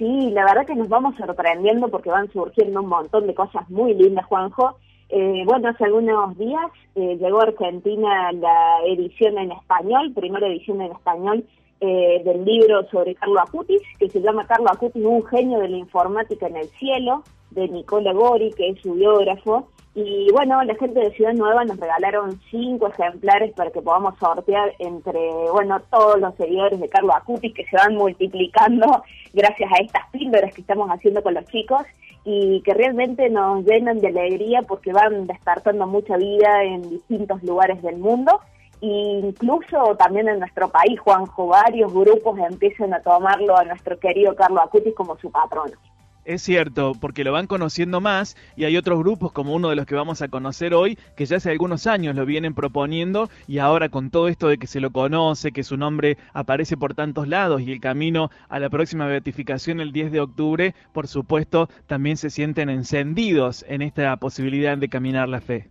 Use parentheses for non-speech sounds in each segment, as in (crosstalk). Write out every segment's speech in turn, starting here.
Sí, la verdad que nos vamos sorprendiendo porque van surgiendo un montón de cosas muy lindas, Juanjo. Eh, bueno, hace algunos días eh, llegó a Argentina la edición en español, primera edición en español eh, del libro sobre Carlo Acutis, que se llama Carlo Acutis, un genio de la informática en el cielo, de Nicola Gori, que es su biógrafo. Y bueno, la gente de Ciudad Nueva nos regalaron cinco ejemplares para que podamos sortear entre, bueno, todos los seguidores de Carlos Acutis que se van multiplicando (laughs) gracias a estas píldoras que estamos haciendo con los chicos y que realmente nos llenan de alegría porque van despertando mucha vida en distintos lugares del mundo. E incluso también en nuestro país, Juanjo, varios grupos empiezan a tomarlo a nuestro querido Carlos Acutis como su patrono. Es cierto, porque lo van conociendo más y hay otros grupos como uno de los que vamos a conocer hoy que ya hace algunos años lo vienen proponiendo y ahora con todo esto de que se lo conoce, que su nombre aparece por tantos lados y el camino a la próxima beatificación el 10 de octubre, por supuesto, también se sienten encendidos en esta posibilidad de caminar la fe.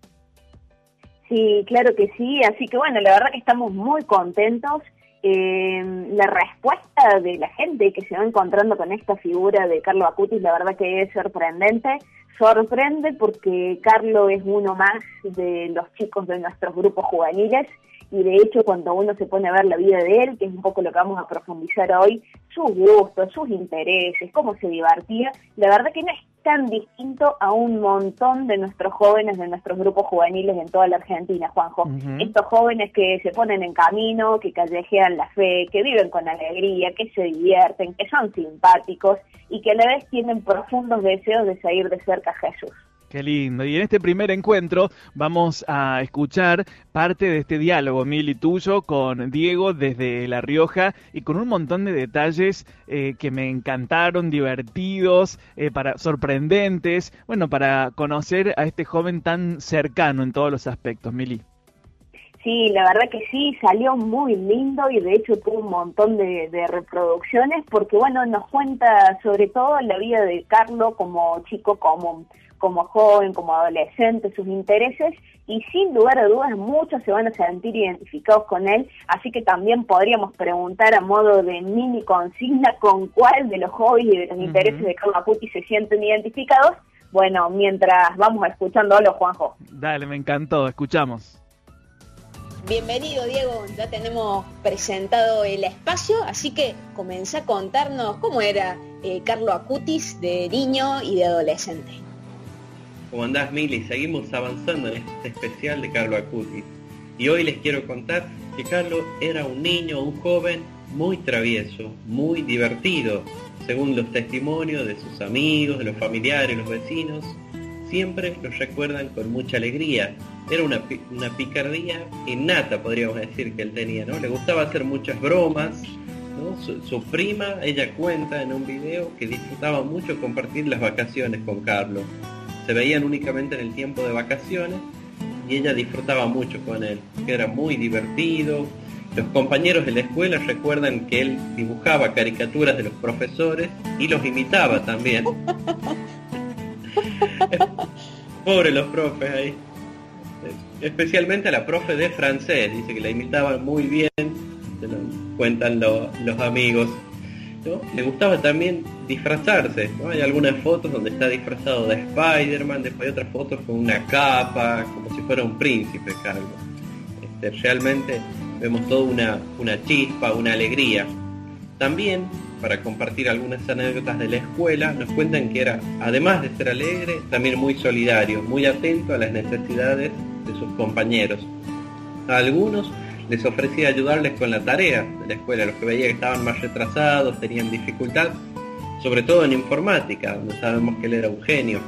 Sí, claro que sí, así que bueno, la verdad que estamos muy contentos eh, la respuesta de la gente que se va encontrando con esta figura de Carlo Acutis, la verdad que es sorprendente. Sorprende porque Carlo es uno más de los chicos de nuestros grupos juveniles y de hecho cuando uno se pone a ver la vida de él, que es un poco lo que vamos a profundizar hoy, sus gustos, sus intereses, cómo se divertía, la verdad que no es tan distinto a un montón de nuestros jóvenes, de nuestros grupos juveniles en toda la Argentina, Juanjo. Estos jóvenes que se ponen en camino, que callejean la fe, que viven con alegría, que se divierten, que son simpáticos y que a la vez tienen profundos deseos de seguir de cerca a Jesús. Qué lindo. Y en este primer encuentro vamos a escuchar parte de este diálogo, Mili, tuyo, con Diego desde La Rioja y con un montón de detalles eh, que me encantaron, divertidos, eh, para, sorprendentes, bueno, para conocer a este joven tan cercano en todos los aspectos, Mili. Sí, la verdad que sí, salió muy lindo y de hecho tuvo un montón de, de, reproducciones porque, bueno, nos cuenta sobre todo la vida de Carlos como chico común como joven, como adolescente, sus intereses y sin lugar a dudas muchos se van a sentir identificados con él, así que también podríamos preguntar a modo de mini consigna con cuál de los hobbies y de los intereses de Carlos Acuti se sienten identificados. Bueno, mientras vamos escuchando, los Juanjo. Dale, me encantó, escuchamos. Bienvenido Diego, ya tenemos presentado el espacio, así que comenzá a contarnos cómo era eh, Carlos Acutis de niño y de adolescente. ¿Cómo andás, Mili? Seguimos avanzando en este especial de Carlo Acutis. Y hoy les quiero contar que Carlos era un niño, un joven muy travieso, muy divertido, según los testimonios de sus amigos, de los familiares, los vecinos. Siempre los recuerdan con mucha alegría. Era una, una picardía innata, podríamos decir, que él tenía, ¿no? Le gustaba hacer muchas bromas, su, su, prima, ella cuenta en un video que disfrutaba mucho compartir las vacaciones con Carlos se veían únicamente en el tiempo de vacaciones y ella disfrutaba mucho con él, que era muy divertido. Los compañeros de la escuela recuerdan que él dibujaba caricaturas de los profesores y los imitaba también. (laughs) Pobre los profes ahí. Especialmente a la profe de francés, dice que la imitaba muy bien, se lo cuentan los amigos. Le gustaba también disfrazarse, Hay algunas fotos donde está disfrazado de Spider-Man, después hay otras fotos con una capa, como si fuera un príncipe, Carlos. Este, realmente vemos toda una, una chispa, una alegría. También, para compartir algunas anécdotas de la escuela, nos cuentan que era, además de ser alegre, también muy solidario, muy atento a las necesidades de sus compañeros. A algunos les ofrecía ayudarles con la tarea de la escuela, los que veía que estaban más retrasados, tenían dificultad, sobre todo en informática, donde sabemos que él era un genio.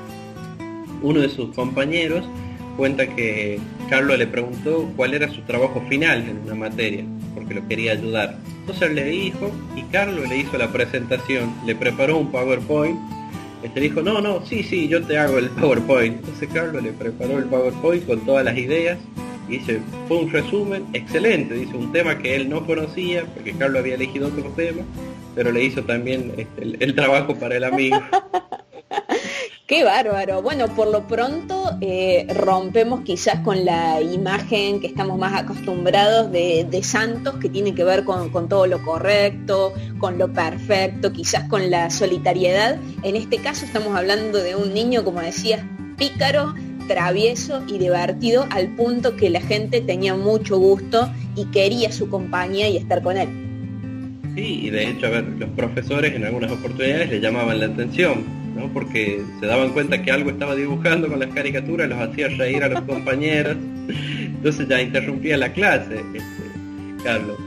Uno de sus compañeros cuenta que Carlos le preguntó cuál era su trabajo final en una materia, porque lo quería ayudar. Entonces le dijo, y Carlos le hizo la presentación, le preparó un PowerPoint, este dijo, no, no, sí, sí, yo te hago el (laughs) PowerPoint. Entonces Carlos le preparó el PowerPoint con todas las ideas dice, fue un resumen excelente, dice, un tema que él no conocía, porque Carlos había elegido otro tema, pero le hizo también este, el, trabajo para el amigo. (laughs) Qué bárbaro. Bueno, por lo pronto eh, rompemos quizás con la imagen que estamos más acostumbrados de, santos, que tiene que ver con, todo lo correcto, con lo perfecto, quizás con la solitariedad. En este caso estamos hablando de un niño, como decías, pícaro, travieso y divertido al punto que la gente tenía mucho gusto y quería su compañía y estar con él. Sí, y de hecho, a ver, los profesores en algunas oportunidades le llamaban la atención, ¿no? Porque se daban cuenta que algo estaba dibujando con las caricaturas, los hacía reír a los compañeros, (laughs) entonces ya interrumpía la clase, este, Carlos.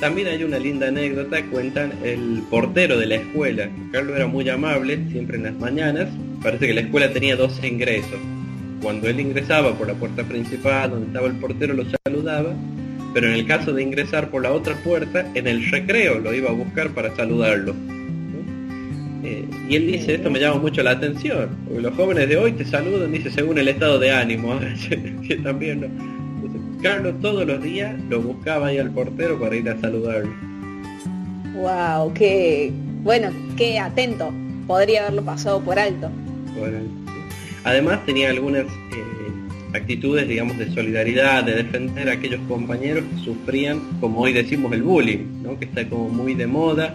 También hay una linda anécdota, cuentan el portero de la escuela. Carlos era muy amable, siempre en las mañanas. Parece que la escuela tenía 12 ingresos. Cuando él ingresaba por la puerta principal, donde estaba el portero, lo saludaba pero en el caso de ingresar por la otra puerta, en el recreo lo iba a buscar para saludarlo. Eh, y él dice, esto me llama mucho la atención, porque los jóvenes de hoy te saludan, dice, según el estado de ánimo, (laughs) que también no. Carlos todos los días lo buscaba ahí al portero para ir a saludarlo. Wow, qué bueno, qué atento. Podría haberlo pasado por alto. Además tenía algunas eh, actitudes, digamos, de solidaridad, de defender a aquellos compañeros que sufrían, como hoy decimos, el bullying, ¿no? que está como muy de moda.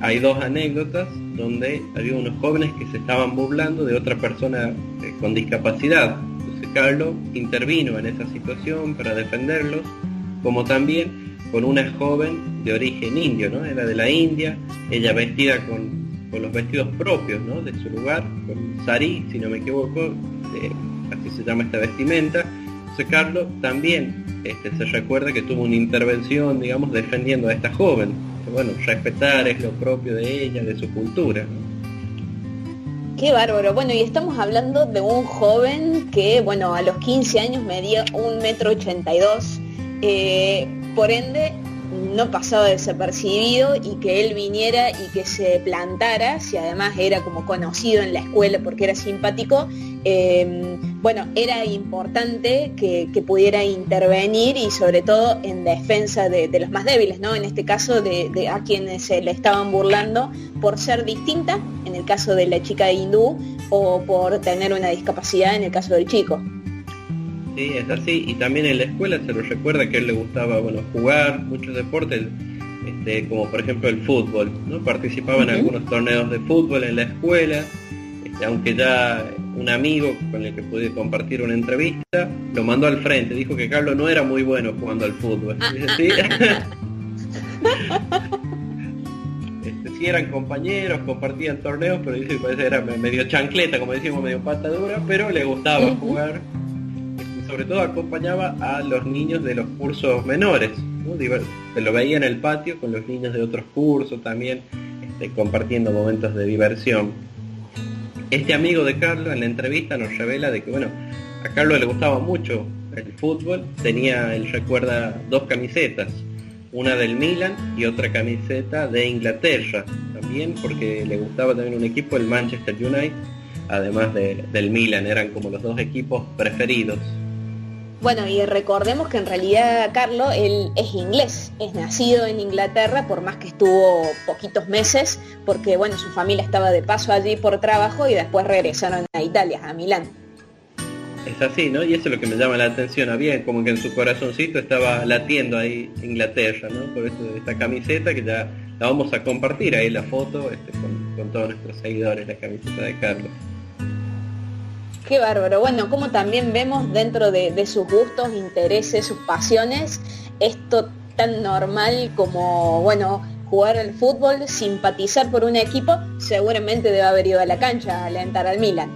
Hay dos anécdotas donde había unos jóvenes que se estaban burlando de otra persona eh, con discapacidad. Entonces Carlos intervino en esa situación para defenderlos, como también con una joven de origen indio, ¿no? Era de la India, ella vestida con, los vestidos propios, ¿no? De su lugar, con sari, si no me equivoco, así se llama esta vestimenta. José Carlos también este, se recuerda que tuvo una intervención, digamos, defendiendo a esta joven. bueno, respetar es lo propio de ella, de su cultura. Qué bárbaro. Bueno, y estamos hablando de un joven que, bueno, a los 15 años medía un metro ochenta eh, por ende, no pasaba desapercibido y que él viniera y que se plantara, si además era como conocido en la escuela porque era simpático, em, bueno, era importante que, pudiera intervenir y sobre todo en defensa de, los más débiles, ¿no? En este caso de, a quienes se le estaban burlando por ser distinta, en el caso de la chica hindú, o por tener una discapacidad en el caso del chico. Sí, es así. Y también en la escuela se lo recuerda que a él le gustaba bueno, jugar muchos deportes, este, como por ejemplo el fútbol. ¿no? Participaba en algunos torneos de fútbol en la escuela, este, aunque ya un amigo con el que pude compartir una entrevista lo mandó al frente. Dijo que Carlos no era muy bueno jugando al fútbol. (laughs) (laughs) ¿Sí? este, sí eran compañeros, compartían torneos, pero dice que era medio chancleta, como decimos, medio patadura, pero le gustaba jugar sobre todo acompañaba a los niños de los cursos menores. Se lo veía en el patio con los niños de otros cursos también, este, compartiendo momentos de diversión. Este amigo de Carlos en la entrevista nos revela de que, bueno, a Carlos le gustaba mucho el fútbol, tenía, él recuerda, dos camisetas, una del Milan y otra camiseta de Inglaterra, también porque le gustaba también un equipo, el Manchester United, además del Milan, eran como los dos equipos preferidos. Bueno, y recordemos que en realidad Carlos, él es inglés, es nacido en Inglaterra, por más que estuvo poquitos meses, porque bueno, su familia estaba de paso allí por trabajo y después regresaron a Italia, a Milán. Es así, ¿no? Y eso es lo que me llama la atención, había como que en su corazoncito estaba latiendo ahí Inglaterra, ¿no? Por esta camiseta que ya la vamos a compartir ahí la foto este, con, con todos nuestros seguidores, la camiseta de Carlos. Qué bárbaro. Bueno, como también vemos dentro de, sus gustos, intereses, sus pasiones, esto tan normal como, bueno, jugar al fútbol, simpatizar por un equipo, seguramente debe haber ido a la cancha a alentar al Milan.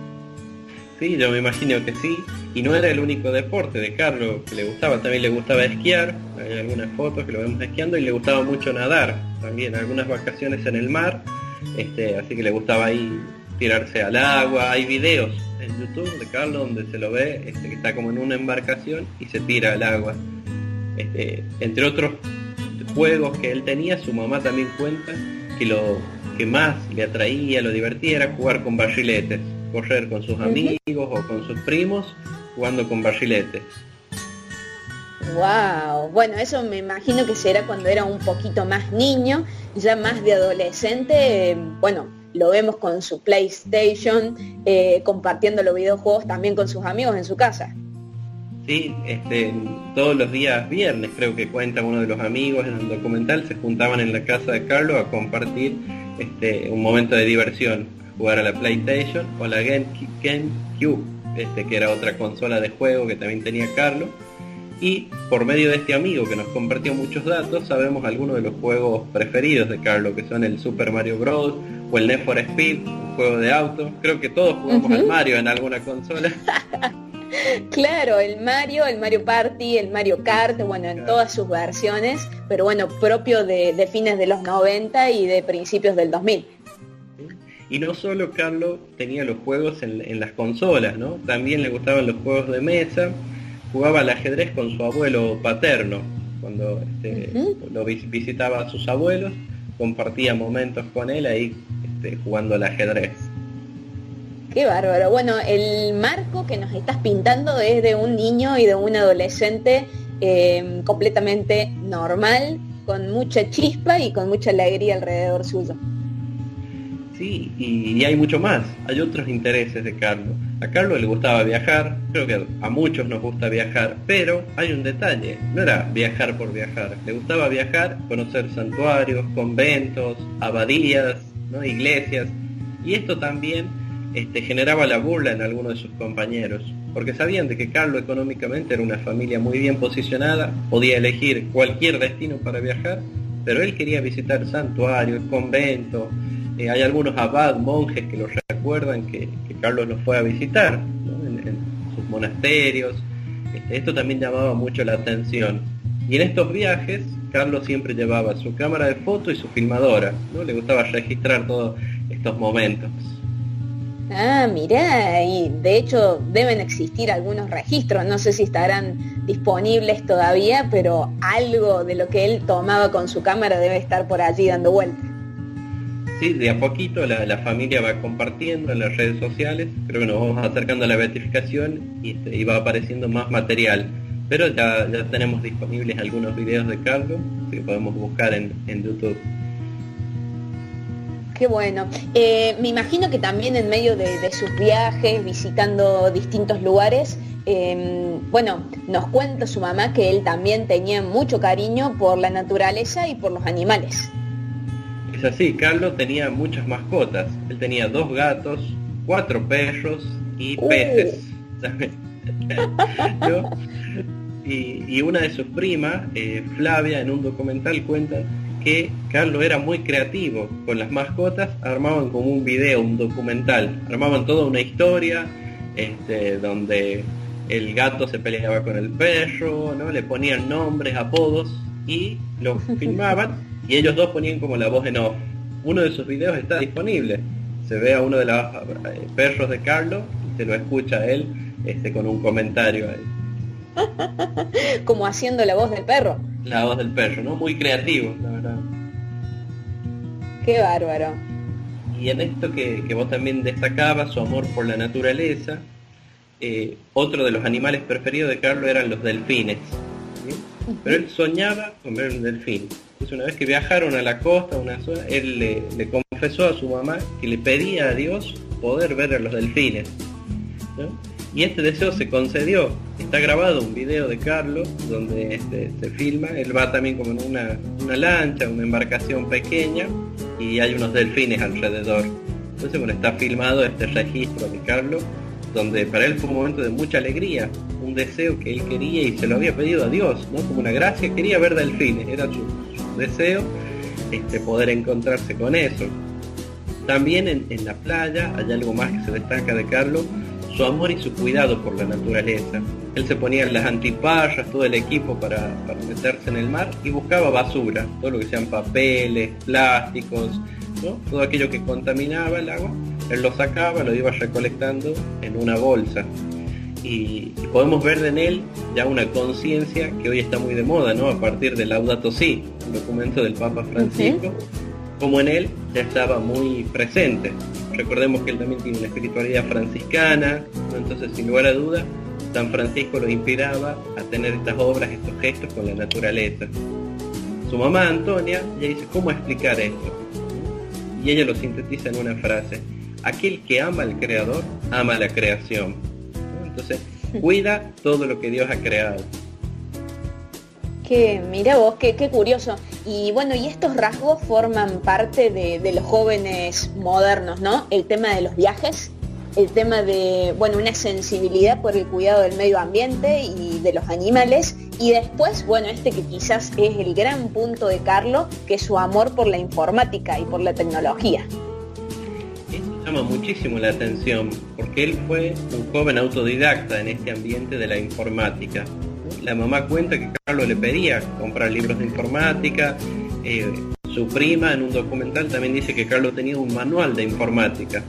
Sí, yo me imagino que sí. Y no era el único deporte de Carlos que le gustaba, también le gustaba esquiar, hay algunas fotos que lo vemos esquiando y le gustaba mucho nadar, también algunas vacaciones en el mar, este, así que le gustaba ahí tirarse al agua, hay videos en YouTube de Carlos donde se lo ve este, que está como en una embarcación y se tira al agua. Este, entre otros juegos que él tenía, su mamá también cuenta que lo que más le atraía, lo divertía era jugar con barriletes, correr con sus amigos o con sus primos jugando con barriletes. Wow, bueno, eso me imagino que será cuando era un poquito más niño, ya más de adolescente, bueno, lo vemos con su PlayStation, eh, compartiendo los videojuegos también con sus amigos en su casa. Sí, este, todos los días viernes creo que cuenta uno de los amigos en el documental, se juntaban en la casa de Carlos a compartir este, un momento de diversión, jugar a la PlayStation o a la GameCube, este, que era otra consola de juego que también tenía Carlos. Y por medio de este amigo que nos compartió muchos datos, sabemos algunos de los juegos preferidos de Carlos, que son el Super Mario Bros. O el Need for Speed, un juego de auto. Creo que todos jugamos al Mario en alguna consola. (laughs) claro, el Mario, el Mario Party, el Mario Kart, bueno, en todas sus versiones, pero bueno, propio de, fines de los 90 y de principios del 2000. Y no solo Carlos tenía los juegos en, las consolas, ¿no? También le gustaban los juegos de mesa, jugaba al ajedrez con su abuelo paterno, cuando este, lo visitaba a sus abuelos, compartía momentos con él ahí este, jugando al ajedrez. Qué bárbaro. Bueno, el marco que nos estás pintando es de un niño y de un adolescente eh, completamente normal, con mucha chispa y con mucha alegría alrededor suyo. Sí, y, hay mucho más. Hay otros intereses de Carlos. A Carlos le gustaba viajar, creo que a muchos nos gusta viajar, pero hay un detalle, no era viajar por viajar. Le gustaba viajar, conocer santuarios, conventos, abadías, ¿no? iglesias. Y esto también este, generaba la burla en algunos de sus compañeros, porque sabían de que Carlos económicamente era una familia muy bien posicionada, podía elegir cualquier destino para viajar, pero él quería visitar santuarios, conventos, eh, hay algunos abad, monjes que lo recuerdan que, Carlos los fue a visitar en, sus monasterios, este, esto también llamaba mucho la atención. Y en estos viajes, Carlos siempre llevaba su cámara de foto y su filmadora, ¿no? le gustaba registrar todos estos momentos. Ah, mira, y de hecho deben existir algunos registros, no sé si estarán disponibles todavía, pero algo de lo que él tomaba con su cámara debe estar por allí dando vueltas. Sí, de a poquito la, familia va compartiendo en las redes sociales, creo que nos vamos acercando a la beatificación y, este, va apareciendo más material. Pero ya, ya tenemos disponibles algunos videos de Carlos que podemos buscar en YouTube. Qué bueno. Eh, me imagino que también en medio de, sus viajes, visitando distintos lugares, em, bueno, nos cuenta su mamá que él también tenía mucho cariño por la naturaleza y por los animales. Es así, Carlos tenía muchas mascotas. Él tenía dos gatos, cuatro perros y uh. peces. (laughs) y, una de sus primas, eh, Flavia, en un documental cuenta que Carlos era muy creativo con las mascotas, armaban como un video, un documental, armaban toda una historia este, donde el gato se peleaba con el perro, ¿no? le ponían nombres, apodos y lo (laughs) filmaban y ellos dos ponían como la voz en off. Uno de sus videos está disponible. Se ve a uno de los eh, perros de Carlos y se lo escucha él este, con un comentario ahí. (laughs) como haciendo la voz del perro. La voz del perro, ¿no? Muy creativo, la verdad. Qué bárbaro. Y en esto que, vos también destacabas, su amor por la naturaleza, eh, otro de los animales preferidos de Carlos eran los delfines. Pero él soñaba con ver un delfín. Entonces una vez que viajaron a la costa, a una zona, él le, le, confesó a su mamá que le pedía a Dios poder ver a los delfines. ¿no? Y este deseo se concedió. Está grabado un video de Carlos donde este, se filma, él va también como en una, lancha, una embarcación pequeña y hay unos delfines alrededor. Entonces bueno, está filmado este registro de Carlos donde para él fue un momento de mucha alegría, un deseo que él quería y se lo había pedido a Dios, ¿no? Como una gracia, quería ver delfines, era su, deseo este, poder encontrarse con eso. También en, en la playa hay algo más que se destaca de Carlos, su amor y su cuidado por la naturaleza. Él se ponía en las antiparras, todo el equipo para, meterse en el mar y buscaba basura, todo lo que sean papeles, plásticos, todo aquello que contaminaba el agua, él lo sacaba, lo iba recolectando en una bolsa. Y, podemos ver en él ya una conciencia que hoy está muy de moda, ¿no? A partir del Laudato Si, un documento del Papa Francisco, como en él ya estaba muy presente. Recordemos que él también tiene una espiritualidad franciscana, entonces sin lugar a duda, San Francisco lo inspiraba a tener estas obras, estos gestos con la naturaleza. Su mamá Antonia le dice, ¿cómo explicar esto? y ella lo sintetiza en una frase. Aquel que ama al creador, ama la creación. Entonces, (laughs) cuida todo lo que Dios ha creado. Que, mira vos, qué, qué curioso. Y bueno, y estos rasgos forman parte de, de, los jóvenes modernos, ¿no? El tema de los viajes, el tema de, bueno, una sensibilidad por el cuidado del medio ambiente y de los animales. Y después, bueno, este que quizás es el gran punto de Carlos, que es su amor por la informática y por la tecnología. Esto llama muchísimo la atención, porque él fue un joven autodidacta en este ambiente de la informática la mamá cuenta que Carlos le pedía comprar libros de informática. Eh, su prima en un documental también dice que Carlos tenía un manual de informática.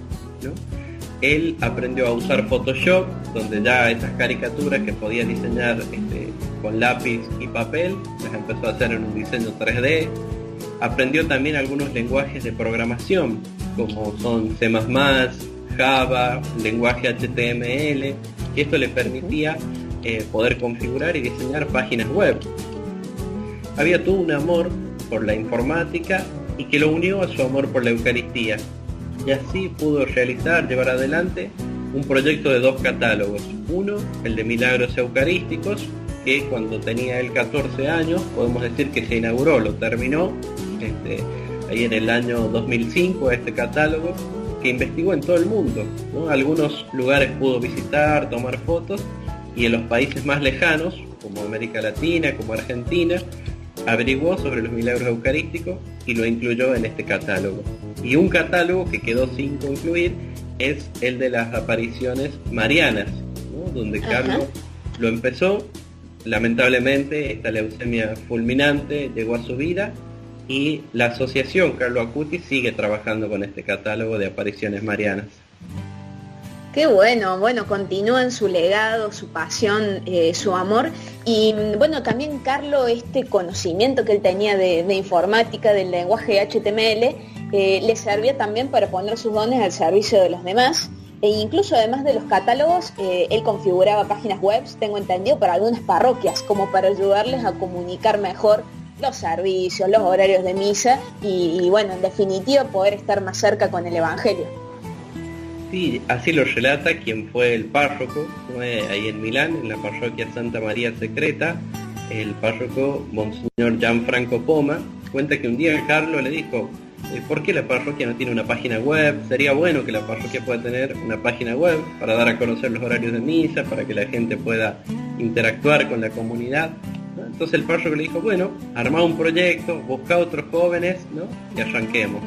Él aprendió a usar Photoshop, donde ya esas caricaturas que podía diseñar este, con lápiz y papel, las empezó a hacer en un diseño 3D. Aprendió también algunos lenguajes de programación, como son C++, Java, lenguaje HTML, y esto le permitía eh, poder configurar y diseñar páginas web. Había todo un amor por la informática y que lo unió a su amor por la Eucaristía. Y así pudo realizar, llevar adelante un proyecto de dos catálogos. Uno, el de Milagros Eucarísticos, que cuando tenía él 14 años, podemos decir que se inauguró, lo terminó este, ahí en el año 2005 este catálogo, que investigó en todo el mundo. Algunos lugares pudo visitar, tomar fotos y en los países más lejanos, como América Latina, como Argentina, averiguó sobre los milagros eucarísticos y lo incluyó en este catálogo. Y un catálogo que quedó sin concluir es el de las apariciones marianas, donde Carlos lo empezó, lamentablemente esta leucemia fulminante llegó a su vida y la asociación Carlos Acuti sigue trabajando con este catálogo de apariciones marianas. Qué bueno, bueno, continúan su legado, su pasión, eh, su amor. Y bueno, también Carlos, este conocimiento que él tenía de, informática, del lenguaje HTML, eh, le servía también para poner sus dones al servicio de los demás. E incluso además de los catálogos, eh, él configuraba páginas web, tengo entendido, para algunas parroquias, como para ayudarles a comunicar mejor los servicios, los horarios de misa y bueno, en definitiva poder estar más cerca con el Evangelio. Sí, así lo relata quien fue el párroco, fue ahí en Milán, en la parroquia Santa María Secreta, el párroco Monseñor Gianfranco Poma, cuenta que un día Carlos le dijo, eh, ¿por qué la parroquia no tiene una página web? Sería bueno que la parroquia pueda tener una página web para dar a conocer los horarios de misa, para que la gente pueda interactuar con la comunidad. Entonces el párroco le dijo, bueno, arma un proyecto, busca otros jóvenes ¿no? y arranquemos.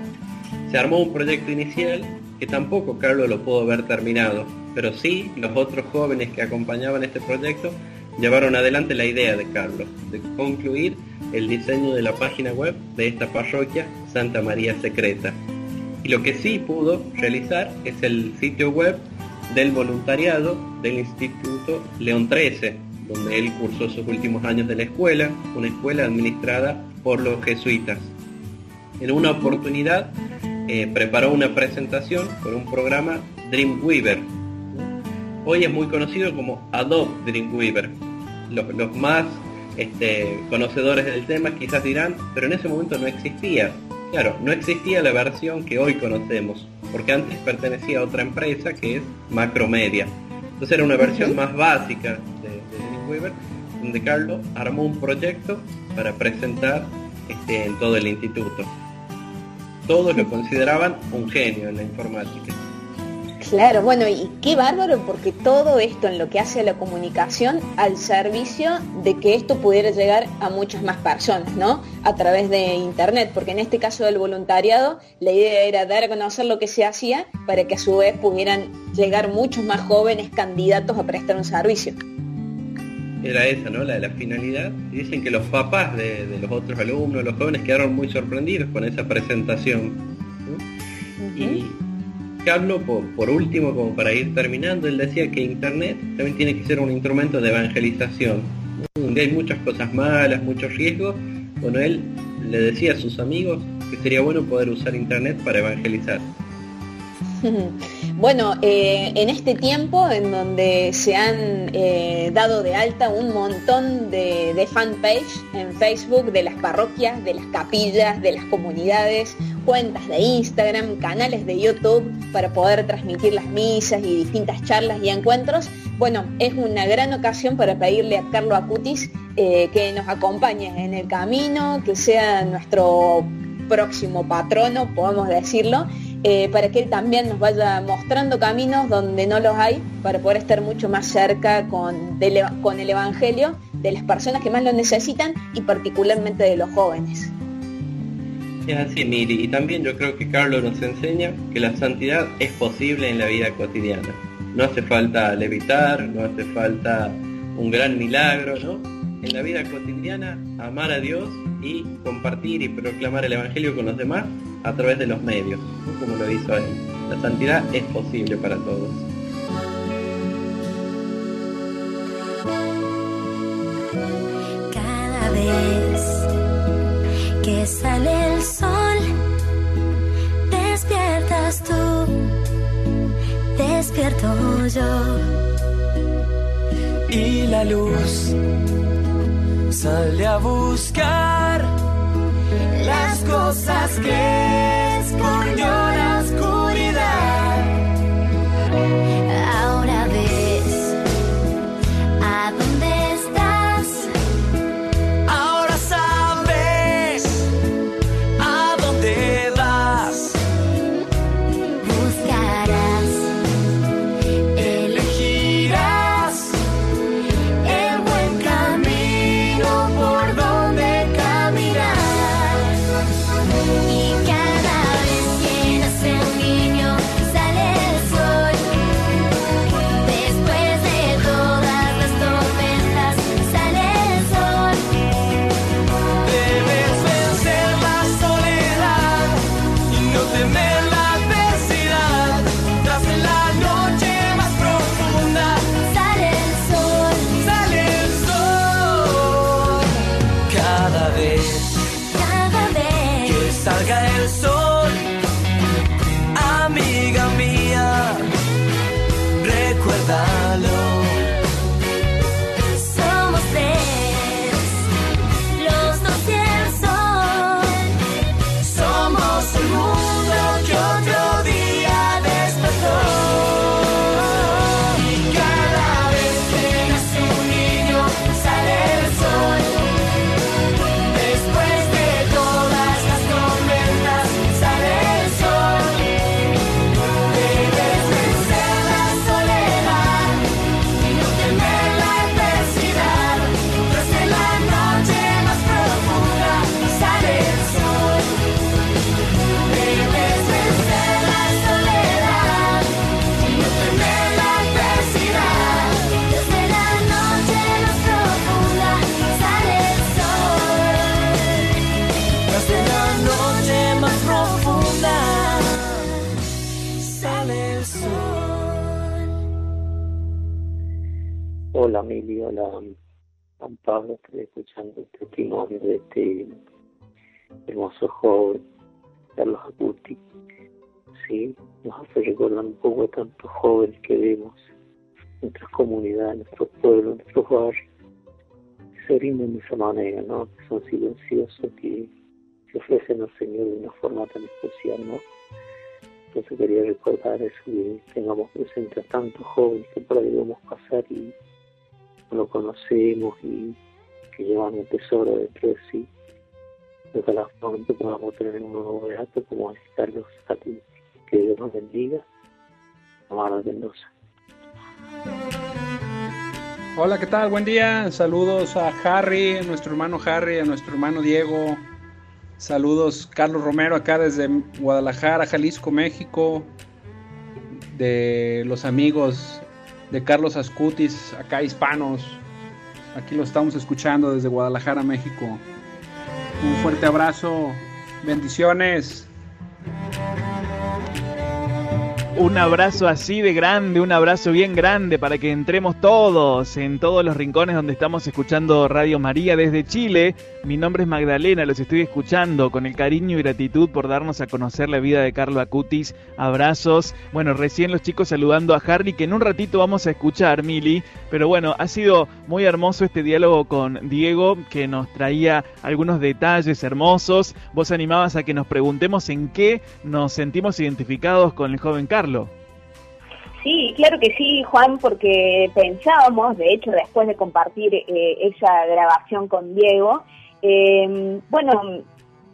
Se armó un proyecto inicial que tampoco Carlos lo pudo haber terminado, pero sí los otros jóvenes que acompañaban este proyecto llevaron adelante la idea de Carlos, de concluir el diseño de la página web de esta parroquia Santa María Secreta. Y lo que sí pudo realizar es el sitio web del voluntariado del Instituto León 13, donde él cursó sus últimos años de la escuela, una escuela administrada por los jesuitas. En una oportunidad eh, preparó una presentación con un programa Dreamweaver. Hoy es muy conocido como Adobe Dreamweaver. Los, los más este, conocedores del tema quizás dirán, pero en ese momento no existía. Claro, no existía la versión que hoy conocemos, porque antes pertenecía a otra empresa que es Macromedia. Entonces era una versión más básica de, Dreamweaver, donde Carlos armó un proyecto para presentar este, en todo el instituto todos lo consideraban un genio en la informática. Claro, bueno, y qué bárbaro porque todo esto en lo que hace a la comunicación al servicio de que esto pudiera llegar a muchas más personas, ¿no? A través de Internet, porque en este caso del voluntariado, la idea era dar a conocer lo que se hacía para que a su vez pudieran llegar muchos más jóvenes candidatos a prestar un servicio era esa, ¿no? La de la finalidad. Y dicen que los papás de, los otros alumnos, los jóvenes, quedaron muy sorprendidos con esa presentación. Y Carlos, por, último, como para ir terminando, él decía que Internet también tiene que ser un instrumento de evangelización. Donde hay muchas cosas malas, muchos riesgos. Bueno, él le decía a sus amigos que sería bueno poder usar Internet para evangelizar. (laughs) Bueno, eh, en este tiempo en donde se han eh, dado de alta un montón de, de fanpage en Facebook de las parroquias, de las capillas, de las comunidades, cuentas de Instagram, canales de YouTube para poder transmitir las misas y distintas charlas y encuentros, bueno, es una gran ocasión para pedirle a Carlos Acutis eh, que nos acompañe en el camino, que sea nuestro próximo patrono, podemos decirlo, eh, para que él también nos vaya mostrando caminos donde no los hay, para poder estar mucho más cerca con, con el Evangelio de las personas que más lo necesitan y particularmente de los jóvenes. Es así, Miri, y también yo creo que Carlos nos enseña que la santidad es posible en la vida cotidiana. No hace falta levitar, no hace falta un gran milagro, ¿no? En la vida cotidiana, amar a Dios y compartir y proclamar el Evangelio con los demás a través de los medios, como lo hizo él. La santidad es posible para todos. Cada vez que sale el sol, despiertas tú, despierto yo. Y la luz sale a buscar las cosas que escondió la. Y no Hola Mili, hola Juan Pablo, estoy escuchando el testimonio de este hermoso joven, Carlos Acuti. Sí, nos hace recordar un poco a tantos jóvenes que vemos en nuestras comunidades, en nuestros pueblos, en nuestros barrios, que se rinden de esa manera, ¿no? Que son silenciosos, que se ofrecen al Señor de una forma tan especial, ¿no? Entonces quería recordar eso, que tengamos presente a tantos jóvenes que por ahí debemos pasar y lo conocemos y que llevan un tesoro dentro de sí. Ojalá pronto podamos tener un nuevo beato como es Carlos Acuti. Que Dios nos bendiga. Amada Mendoza. Hola, ¿qué tal? Buen día. Saludos a Harry, a nuestro hermano Harry, a nuestro hermano Diego. Saludos Carlos Romero acá desde Guadalajara, Jalisco, México. De los amigos de Carlos Ascutis, acá hispanos. Aquí lo estamos escuchando desde Guadalajara, México. Un fuerte abrazo. Bendiciones. Un abrazo así de grande, un abrazo bien grande para que entremos todos en todos los rincones donde estamos escuchando Radio María desde Chile. Mi nombre es Magdalena, los estoy escuchando con el cariño y gratitud por darnos a conocer la vida de Carlo Acutis. Abrazos. Bueno, recién los chicos saludando a Harry, que en un ratito vamos a escuchar, Mili. Pero bueno, ha sido muy hermoso este diálogo con Diego, que nos traía algunos detalles hermosos. Vos animabas a que nos preguntemos en qué nos sentimos identificados con el joven Carlo. Sí, claro que sí, Juan, porque pensábamos, de hecho, después de compartir eh, esa grabación con Diego, eh, bueno,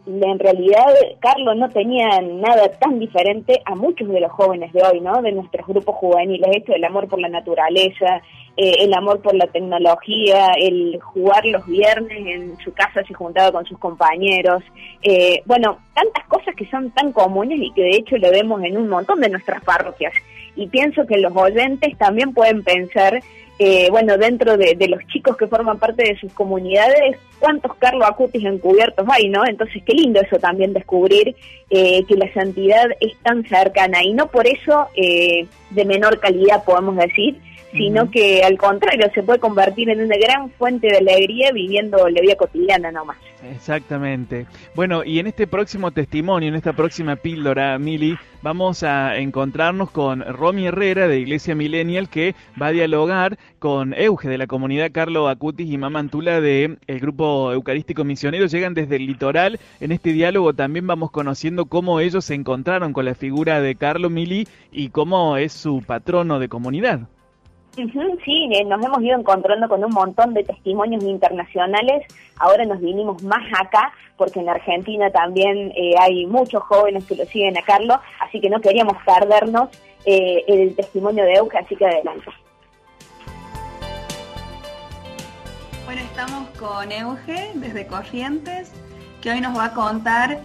en realidad Carlos no tenía nada tan diferente a muchos de los jóvenes de hoy, ¿no? De nuestros grupos juveniles, esto el amor por la naturaleza, eh, el amor por la tecnología, el jugar los viernes en su casa se juntaba con sus compañeros, eh, bueno, tantas cosas que son tan comunes y que de hecho lo vemos en un montón de nuestras parroquias. Y pienso que los oyentes también pueden pensar eh, bueno, dentro de, los chicos que forman parte de sus comunidades, cuántos Carlos Acutis encubiertos hay, ¿no? Entonces, qué lindo eso también descubrir eh, que la santidad es tan cercana y no por eso eh, de menor calidad, podemos decir, sino uh -huh. que al contrario se puede convertir en una gran fuente de alegría viviendo la vida cotidiana nomás. Exactamente. Bueno, y en este próximo testimonio, en esta próxima píldora, Mili, vamos a encontrarnos con Romy Herrera de Iglesia Millennial que va a dialogar con Euge de la comunidad Carlo Acutis y Mamantula del el grupo Eucarístico Misionero. Llegan desde el litoral. En este diálogo también vamos conociendo cómo ellos se encontraron con la figura de Carlo Mili y cómo es su patrono de comunidad. Sí, nos hemos ido encontrando con un montón de testimonios internacionales. Ahora nos vinimos más acá, porque en Argentina también eh, hay muchos jóvenes que lo siguen a Carlos, así que no queríamos perdernos eh, el testimonio de Euca, así que adelante. Bueno, estamos con Euge desde Corrientes, que hoy nos va a contar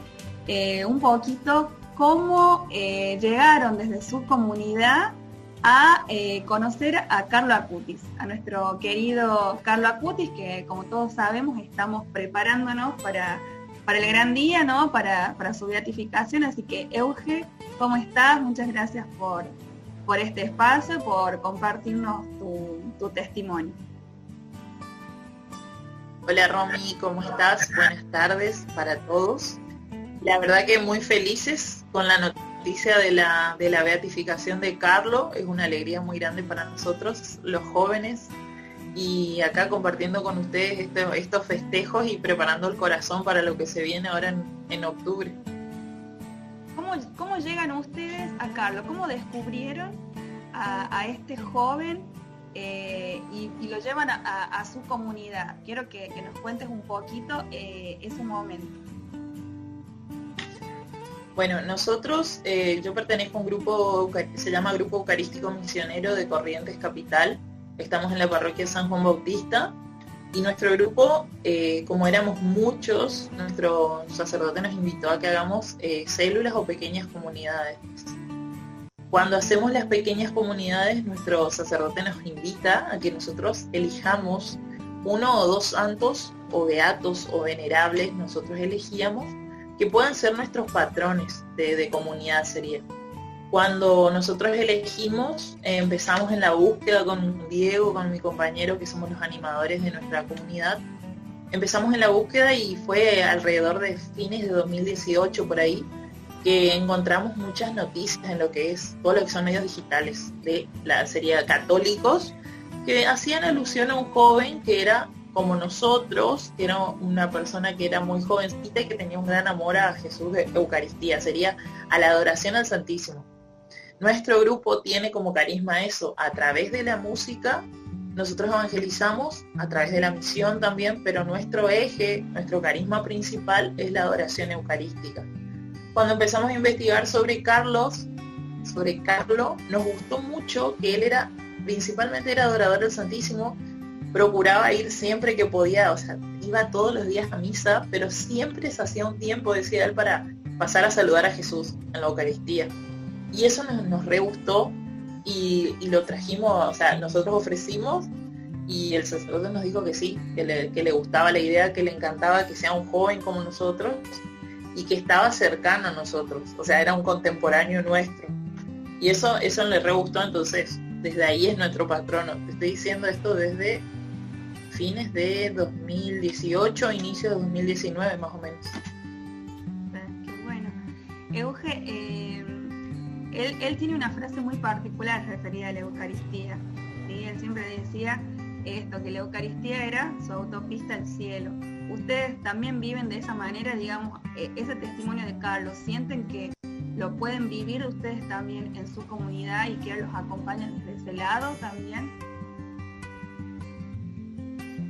eh, un poquito cómo llegaron desde su comunidad a eh, conocer a Carlo Acutis, a nuestro querido Carlo Acutis, que como todos sabemos estamos preparándonos para, para el gran día, ¿no? Para, para, su beatificación. Así que Euge, ¿cómo estás? Muchas gracias por, por este espacio, por compartirnos tu, tu testimonio. Hola Romy, ¿cómo estás? Buenas tardes para todos. La verdad que muy felices con la noticia noticia de la, de la beatificación de Carlo es una alegría muy grande para nosotros, los jóvenes, y acá compartiendo con ustedes este, estos festejos y preparando el corazón para lo que se viene ahora en, en octubre. ¿Cómo, ¿Cómo, llegan ustedes a Carlo? ¿Cómo descubrieron a, este joven eh, y, lo llevan a, su comunidad? Quiero que, que nos cuentes un poquito eh, ese momento. Bueno, nosotros, eh, yo pertenezco a un grupo que se llama Grupo Eucarístico Misionero de Corrientes Capital. Estamos en la parroquia San Juan Bautista y nuestro grupo, eh, como éramos muchos, nuestro sacerdote nos invitó a que hagamos eh, células o pequeñas comunidades. Cuando hacemos las pequeñas comunidades, nuestro sacerdote nos invita a que nosotros elijamos uno o dos santos o beatos o venerables, nosotros elegíamos que puedan ser nuestros patrones de, comunidad sería. Cuando nosotros elegimos, eh, empezamos en la búsqueda con Diego, con mi compañero, que somos los animadores de nuestra comunidad. Empezamos en la búsqueda y fue alrededor de fines de 2018 por ahí que encontramos muchas noticias en lo que es todo lo que son medios digitales de la serie católicos que hacían alusión a un joven que era como nosotros, que era una persona que era muy jovencita y que tenía un gran amor a Jesús de Eucaristía, sería a la adoración al Santísimo. Nuestro grupo tiene como carisma eso, a través de la música, nosotros evangelizamos, a través de la misión también, pero nuestro eje, nuestro carisma principal es la adoración eucarística. Cuando empezamos a investigar sobre Carlos, sobre Carlos, nos gustó mucho que él era, principalmente era adorador del Santísimo, procuraba ir siempre que podía, o sea, iba todos los días a misa, pero siempre se hacía un tiempo, decía él, para pasar a saludar a Jesús en la Eucaristía. Y eso nos, re gustó y, y, lo trajimos, o sea, nosotros ofrecimos y el sacerdote nos dijo que sí, que le, que le gustaba la idea, que le encantaba que sea un joven como nosotros y que estaba cercano a nosotros, o sea, era un contemporáneo nuestro. Y eso, eso le re gustó, entonces desde ahí es nuestro patrono. Te estoy diciendo esto desde fines de 2018, inicio de 2019 más o menos. Qué bueno. Euge, eh, él, tiene una frase muy particular referida a la Eucaristía. Él siempre decía esto, que la Eucaristía era su autopista al cielo. Ustedes también viven de esa manera, digamos, eh, ese testimonio de Carlos, sienten que lo pueden vivir ustedes también en su comunidad y que los acompaña desde ese lado también.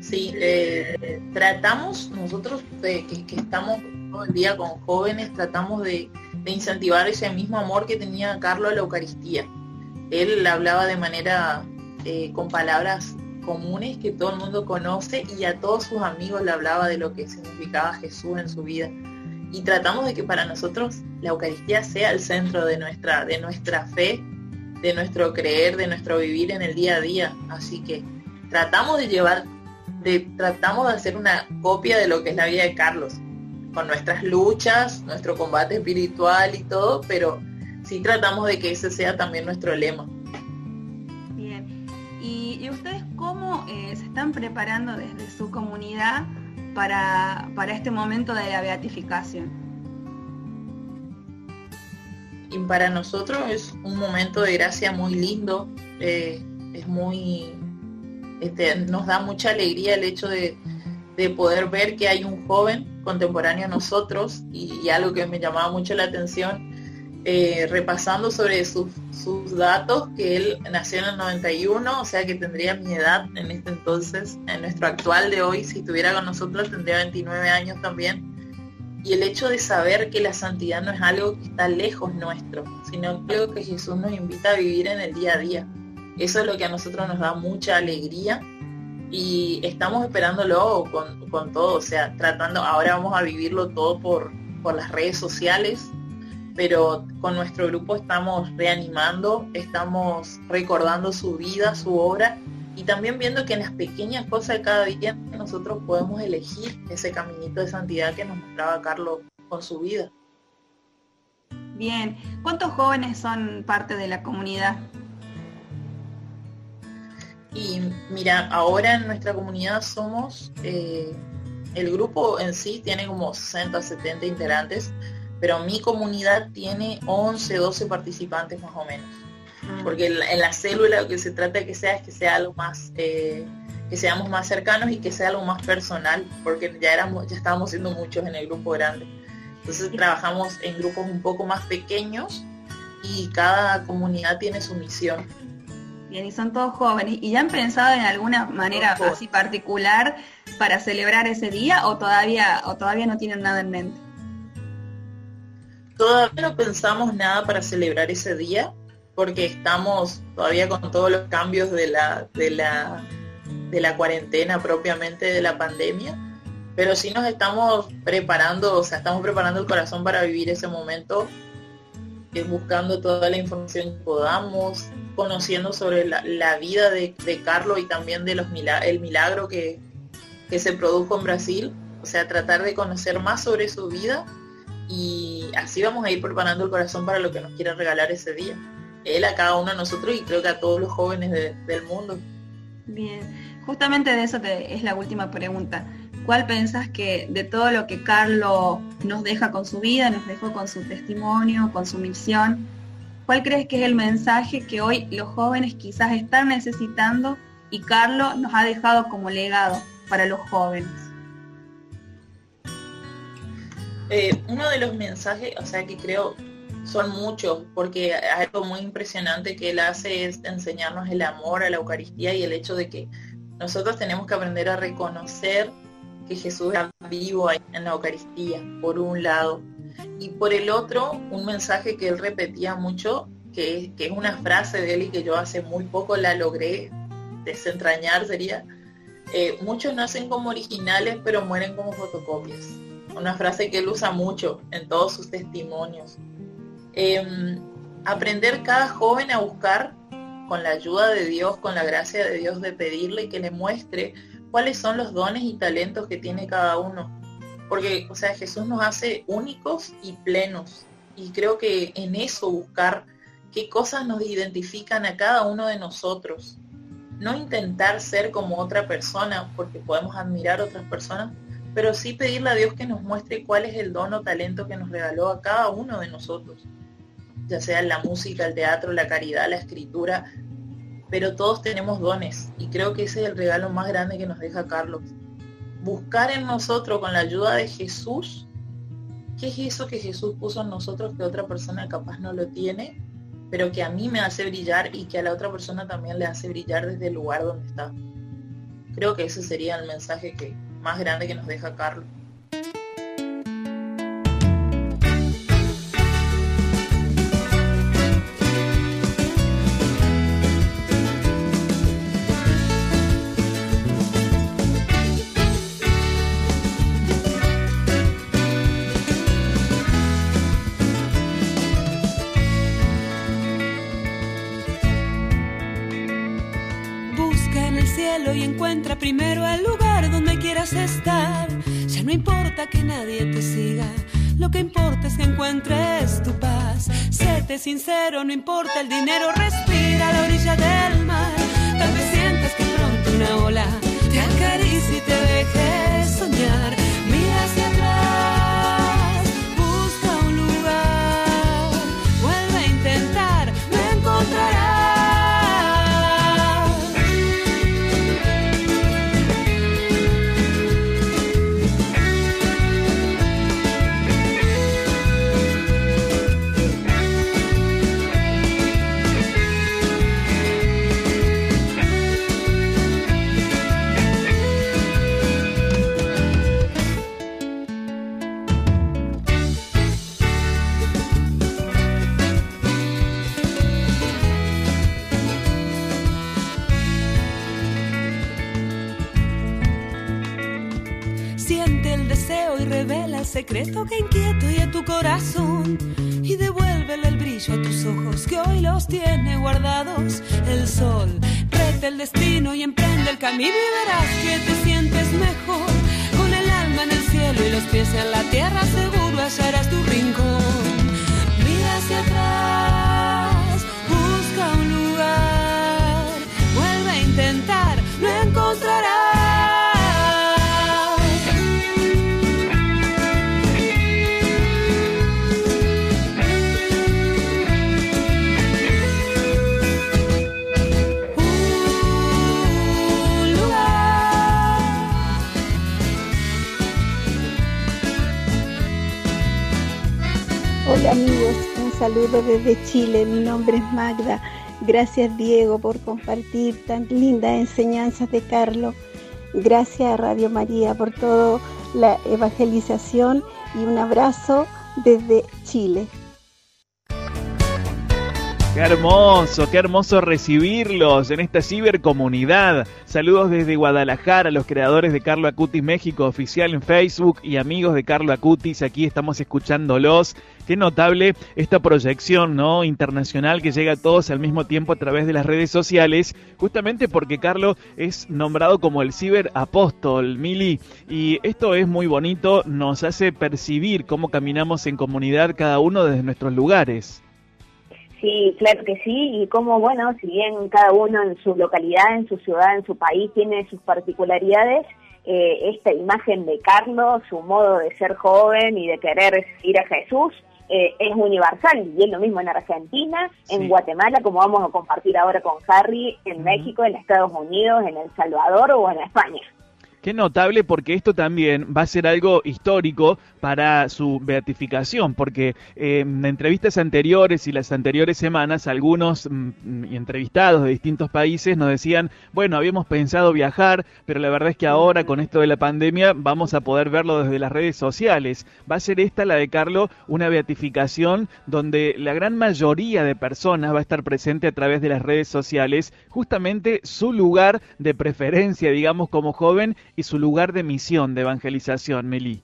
Sí, eh, tratamos nosotros que, estamos todo el día con jóvenes, tratamos de, de incentivar ese mismo amor que tenía Carlos a la Eucaristía. Él hablaba de manera, eh, con palabras comunes que todo el mundo conoce y a todos sus amigos le hablaba de lo que significaba Jesús en su vida. Y tratamos de que para nosotros la Eucaristía sea el centro de nuestra, de nuestra fe, de nuestro creer, de nuestro vivir en el día a día. Así que tratamos de llevar, de, tratamos de hacer una copia de lo que es la vida de Carlos, con nuestras luchas, nuestro combate espiritual y todo, pero sí tratamos de que ese sea también nuestro lema. Bien. ¿Y, y ustedes cómo eh, se están preparando desde su comunidad para, para este momento de la beatificación? y para nosotros es un momento de gracia muy lindo, eh, es muy, este, nos da mucha alegría el hecho de, de, poder ver que hay un joven contemporáneo a nosotros y, algo que me llamaba mucho la atención, eh, repasando sobre sus, sus datos, que él nació en el 91, o sea que tendría mi edad en este entonces, en nuestro actual de hoy, si estuviera con nosotros tendría 29 años también y el hecho de saber que la santidad no es algo que está lejos nuestro, sino algo que Jesús nos invita a vivir en el día a día. Eso es lo que a nosotros nos da mucha alegría y estamos esperándolo con, con todo, o sea, tratando, ahora vamos a vivirlo todo por, por las redes sociales, pero con nuestro grupo estamos reanimando, estamos recordando su vida, su obra y también viendo que en las pequeñas cosas de cada día nosotros podemos elegir ese caminito de santidad que nos mostraba Carlos con su vida. Bien, ¿cuántos jóvenes son parte de la comunidad? Y mira, ahora en nuestra comunidad somos, eh, el grupo en sí tiene como 60, 70 integrantes, pero mi comunidad tiene 11, 12 participantes más o menos. Porque en la, en la, célula lo que se trata de que sea es que sea algo más eh, que seamos más cercanos y que sea algo más personal porque ya éramos ya estábamos siendo muchos en el grupo grande. Entonces trabajamos en grupos un poco más pequeños y cada comunidad tiene su misión Bien, y son todos jóvenes. ¿Y ya han pensado en alguna manera así particular para celebrar ese día o todavía, o todavía no tienen nada en mente? Todavía no pensamos nada para celebrar ese día, porque estamos todavía con todos los cambios de la, de la, de la cuarentena propiamente de la pandemia, pero sí nos estamos preparando, o sea, estamos preparando el corazón para vivir ese momento, eh, buscando toda la información que podamos, conociendo sobre la, vida de, Carlos y también de los el milagro que, que se produjo en Brasil, o sea, tratar de conocer más sobre su vida y así vamos a ir preparando el corazón para lo que nos quiera regalar ese día él a cada uno de nosotros y creo que a todos los jóvenes de, del mundo. Bien, justamente de eso es la última pregunta. ¿Cuál pensás que de todo lo que Carlos nos deja con su vida, nos dejó con su testimonio, con su misión, cuál crees que es el mensaje que hoy los jóvenes quizás están necesitando y Carlos nos ha dejado como legado para los jóvenes? Eh, uno de los mensajes, o sea, que creo son muchos, porque algo muy impresionante que él hace es enseñarnos el amor a la Eucaristía y el hecho de que nosotros tenemos que aprender a reconocer que Jesús está vivo en la Eucaristía, por un lado. Y por el otro, un mensaje que él repetía mucho, que, que es una frase de él y que yo hace muy poco la logré desentrañar, sería, eh, muchos nacen como originales pero mueren como fotocopias. Una frase que él usa mucho en todos sus testimonios. Eh, aprender cada joven a buscar con la ayuda de Dios, con la gracia de Dios, de pedirle que le muestre cuáles son los dones y talentos que tiene cada uno. Porque, o sea, Jesús nos hace únicos y plenos. Y creo que en eso buscar qué cosas nos identifican a cada uno de nosotros. No intentar ser como otra persona, porque podemos admirar a otras personas, pero sí pedirle a Dios que nos muestre cuál es el don o talento que nos regaló a cada uno de nosotros, ya sea la música, el teatro, la caridad, la escritura, pero todos tenemos dones y creo que ese es el regalo más grande que nos deja Carlos. Buscar en nosotros con la ayuda de Jesús, ¿qué es eso que Jesús puso en nosotros que otra persona capaz no lo tiene? pero que a mí me hace brillar y que a la otra persona también le hace brillar desde el lugar donde está. Creo que ese sería el mensaje que más grande que nos deja Carlos. Primero el lugar donde quieras estar. Ya no importa que nadie te siga, lo que importa es que encuentres tu paz. Séte sincero, no importa el dinero, respira a la orilla del mar. Tal vez sientas que pronto una ola te acaricia y te deje secreto que inquieta y a tu corazón. Y devuélvele el brillo a tus ojos que hoy los tiene guardados. El sol reta el destino y emprende el camino y verás que te sientes mejor. Con el alma en el cielo y los pies en la tierra, seguro hallarás tu rincón. Mira hacia atrás, busca un saludo desde Chile. Mi nombre es Magda. Gracias Diego por compartir tan lindas enseñanzas de Carlos. Gracias a Radio María por toda la evangelización y un abrazo desde Chile. Qué hermoso, qué hermoso recibirlos en esta cibercomunidad. Saludos desde Guadalajara, los creadores de Carlo Acutis México oficial en Facebook y amigos de Carlo Acutis, aquí estamos escuchándolos. Qué notable esta proyección ¿no? internacional que llega a todos al mismo tiempo a través de las redes sociales, justamente porque Carlo es nombrado como el ciberapóstol, Mili, y esto es muy bonito, nos hace percibir cómo caminamos en comunidad cada uno desde nuestros lugares. Sí, claro que sí, y como, bueno, si bien cada uno en su localidad, en su ciudad, en su país tiene sus particularidades, eh, esta imagen de Carlos, su modo de ser joven y de querer ir a Jesús, eh, es universal, y es lo mismo en Argentina, en. Guatemala, como vamos a compartir ahora con Harry, en México, en Estados Unidos, en El Salvador o en España. Qué notable porque esto también va a ser algo histórico para su beatificación, porque eh, en entrevistas anteriores y las anteriores semanas algunos mm, y entrevistados de distintos países nos decían, bueno, habíamos pensado viajar, pero la verdad es que ahora con esto de la pandemia vamos a poder verlo desde las redes sociales. Va a ser esta, la de Carlo, una beatificación donde la gran mayoría de personas va a estar presente a través de las redes sociales, justamente su lugar de preferencia, digamos, como joven y su lugar de misión de evangelización, Meli.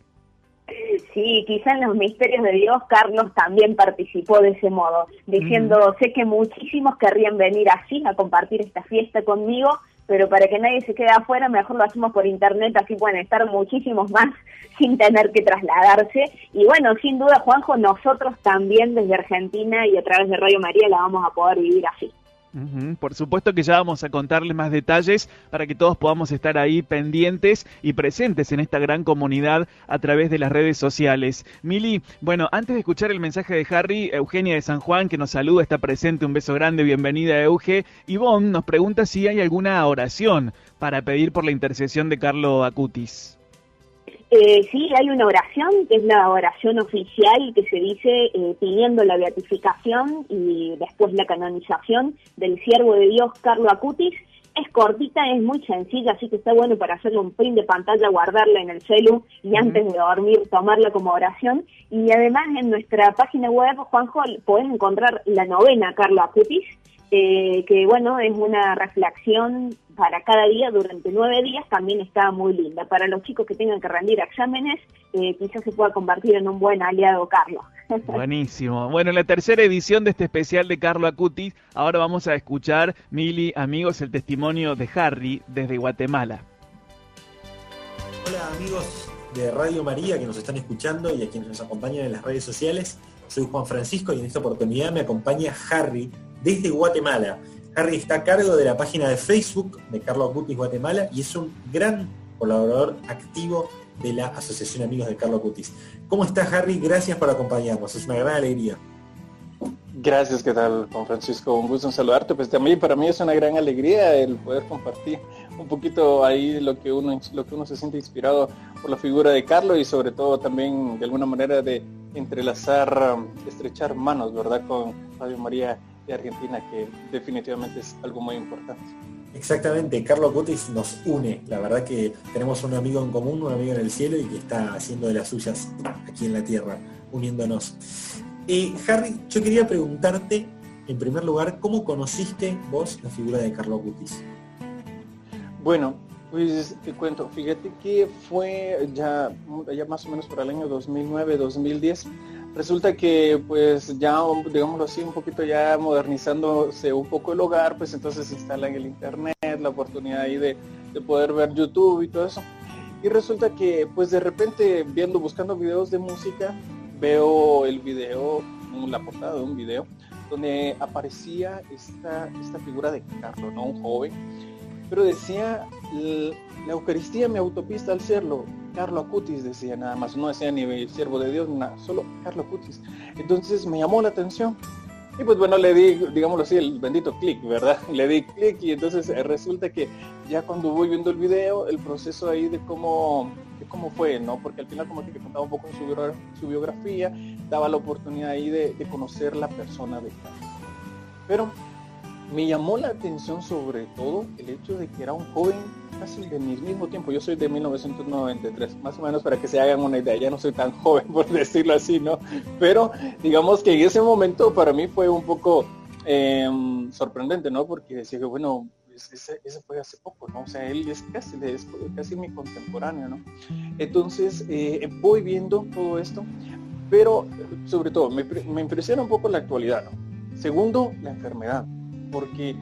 Sí, quizá en los misterios de Dios Carlos también participó de ese modo, diciendo, sé que muchísimos querrían venir así a compartir esta fiesta conmigo, pero para que nadie se quede afuera, mejor lo hacemos por internet, así pueden estar muchísimos más (laughs) sin tener que trasladarse. Y bueno, sin duda, Juanjo, nosotros también desde Argentina y a través de Radio María la vamos a poder vivir así. Por supuesto que ya vamos a contarles más detalles para que todos podamos estar ahí pendientes y presentes en esta gran comunidad a través de las redes sociales. Mili, bueno, antes de escuchar el mensaje de Harry, Eugenia de San Juan, que nos saluda, está presente, un beso grande, bienvenida Euge. Ivonne nos pregunta si hay alguna oración para pedir por la intercesión de Carlo Acutis. Eh, sí, hay una oración, que es la oración oficial que se dice eh, pidiendo la beatificación y después la canonización del siervo de Dios Carlo Acutis. Es cortita, es muy sencilla, así que está bueno para hacerle un print de pantalla, guardarla en el celu y antes de dormir tomarla como oración. Y además en nuestra página web, Juanjo, pueden encontrar la novena Carlo Acutis, eh, que bueno, es una reflexión para cada día durante nueve días, también está muy linda. Para los chicos que tengan que rendir exámenes, eh, quizás se pueda convertir en un buen aliado Carlos. (laughs) Buenísimo. Bueno, en la tercera edición de este especial de Carlo Acutis, ahora vamos a escuchar, Mili, amigos, el testimonio de Harry desde Guatemala. Hola amigos de Radio María que nos están escuchando y a quienes nos acompañan en las redes sociales. Soy Juan Francisco y en esta oportunidad me acompaña Harry desde Guatemala. Harry está a cargo de la página de Facebook de Carlos Acutis Guatemala y es un gran colaborador activo de la Asociación Amigos de Carlos Acutis. ¿Cómo estás Harry? Gracias por acompañarnos, es una gran alegría. Gracias, ¿qué tal, Juan Francisco? Un gusto en saludarte. Pues también para mí es una gran alegría el poder compartir un poquito ahí lo que uno, lo que uno se siente inspirado por la figura de Carlos y sobre todo también de alguna manera de entrelazar, estrechar manos, ¿verdad? Con Radio María de Argentina, que definitivamente es algo muy importante. Exactamente, Carlos Acutis nos une. La verdad que tenemos un amigo en común, un amigo en el cielo y que está haciendo de las suyas aquí en la tierra, uniéndonos. Eh, Harry, yo quería preguntarte, en primer lugar, ¿cómo conociste vos la figura de Carlos Acutis? Bueno, pues te cuento, fíjate que fue ya, ya más o menos por el año 2009-2010. Resulta que pues ya, digámoslo así, un poquito ya modernizándose un poco el hogar, pues entonces se instala en el internet, la oportunidad ahí de, de poder ver YouTube y todo eso. Y resulta que pues de repente viendo, buscando videos de música, veo el video, la portada de un video, donde aparecía esta, esta figura de Carlos, ¿no? Un joven pero decía la Eucaristía mi autopista al cielo. Carlo Acutis decía nada más, no decía ni siervo de Dios, nada, solo Carlo Acutis. Entonces me llamó la atención. Y pues bueno, le di, digámoslo así, el bendito clic, ¿verdad? (laughs) Le di clic y entonces eh, resulta que ya cuando voy viendo el video, el proceso ahí de cómo, cómo fue, ¿no? Porque al final como que contaba un poco su, biogra- su biografía, daba la oportunidad ahí de, de conocer la persona de Carlos. Pero me llamó la atención sobre todo el hecho de que era un joven casi de mi mismo tiempo. Yo soy de 1993, más o menos para que se hagan una idea. Ya no soy tan (laughs) joven, por decirlo así, ¿no? Pero digamos que en ese momento para mí fue un poco eh, sorprendente, ¿no? Porque decía que, bueno, es- ese, ese fue hace poco, ¿no? O sea, él es casi, es casi mi contemporáneo, ¿no? Entonces, eh, voy viendo todo esto, pero sobre todo me, me impresiona un poco la actualidad, ¿no? Segundo, la enfermedad, porque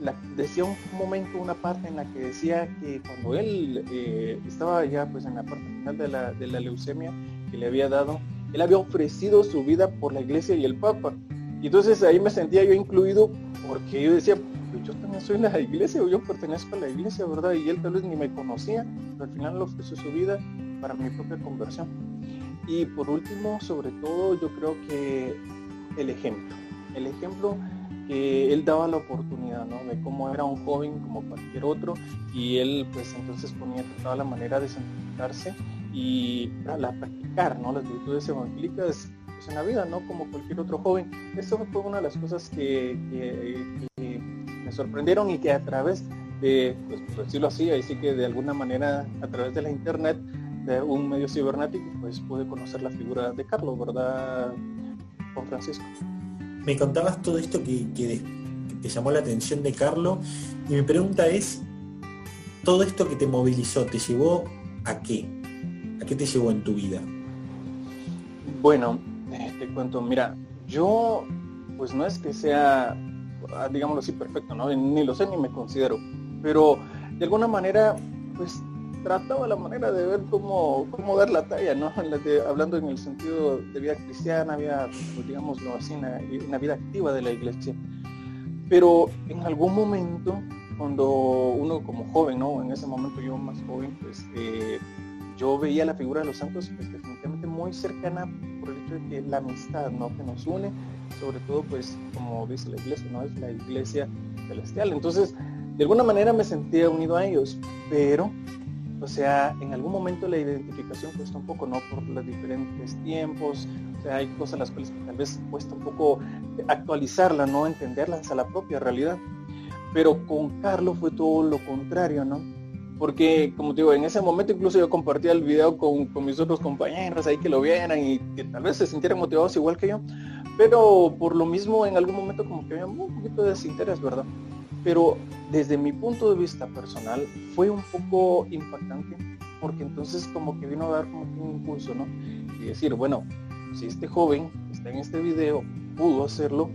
la- decía un momento, una parte en la que decía que cuando él eh, estaba ya pues en la parte final de la, de la leucemia que le había dado, él había ofrecido su vida por la iglesia y el papa. Y entonces ahí me sentía yo incluido porque yo decía, pues yo también soy la iglesia o yo pertenezco a la iglesia, ¿verdad? Y él tal vez ni me conocía, pero al final le ofreció su vida para mi propia conversión. Y por último, sobre todo, yo creo que el ejemplo. El ejemplo él daba la oportunidad, ¿no? De cómo era un joven como cualquier otro y él pues entonces ponía toda la manera de santificarse y la practicar, ¿no? Las virtudes evangélicas pues, en la vida, ¿no? Como cualquier otro joven. Eso fue una de las cosas que me sorprendieron y que a través de, pues por decirlo así, ahí sí que de alguna manera a través de la internet, de un medio cibernético, pues pude conocer la figura de Carlos, ¿verdad, Juan Francisco? Me contabas todo esto que, que que te llamó la atención de Carlos y mi pregunta es, ¿todo esto que te movilizó te llevó a qué? ¿A qué te llevó en tu vida? Bueno, eh, te cuento, mira, yo pues no es que sea, ah, digámoslo así, perfecto, ¿no? Ni lo sé ni me considero, pero de alguna manera, pues trataba la manera de ver cómo, cómo dar la talla, ¿no? Hablando en el sentido de vida cristiana, vida, digámoslo así, una, una vida activa de la iglesia. Pero en algún momento, cuando uno como joven, ¿no? En ese momento yo más joven, pues eh, yo veía la figura de los santos pues, definitivamente muy cercana por el hecho de que la amistad, ¿no? Que nos une, sobre todo, pues, como dice la iglesia, ¿no? Es la iglesia celestial. Entonces, de alguna manera me sentía unido a ellos, pero o sea, en algún momento la identificación cuesta un poco, ¿no? Por los diferentes tiempos, o sea, hay cosas las cuales tal vez cuesta un poco actualizarla, ¿no? Entenderlas a la propia realidad. Pero con Carlos fue todo lo contrario, ¿no? Porque, como te digo, en ese momento incluso yo compartía el video con, con mis otros compañeros ahí que lo vieran y que tal vez se sintieran motivados igual que yo. Pero por lo mismo, en algún momento como que había un poquito de desinterés, ¿verdad? Pero desde mi punto de vista personal fue un poco impactante porque entonces como que vino a dar como un impulso, ¿no? Y decir, bueno, si este joven que está en este video pudo hacerlo,